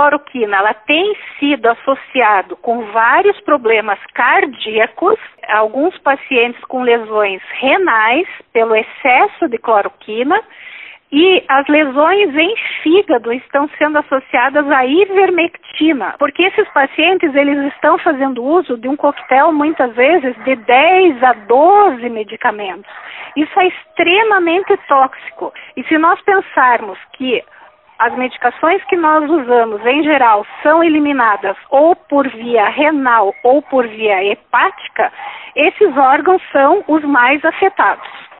cloroquina ela tem sido associado com vários problemas cardíacos, alguns pacientes com lesões renais pelo excesso de cloroquina e as lesões em fígado estão sendo associadas à ivermectina, porque esses pacientes eles estão fazendo uso de um coquetel muitas vezes de 10 a 12 medicamentos. Isso é extremamente tóxico. E se nós pensarmos que as medicações que nós usamos, em geral, são eliminadas ou por via renal ou por via hepática, esses órgãos são os mais afetados.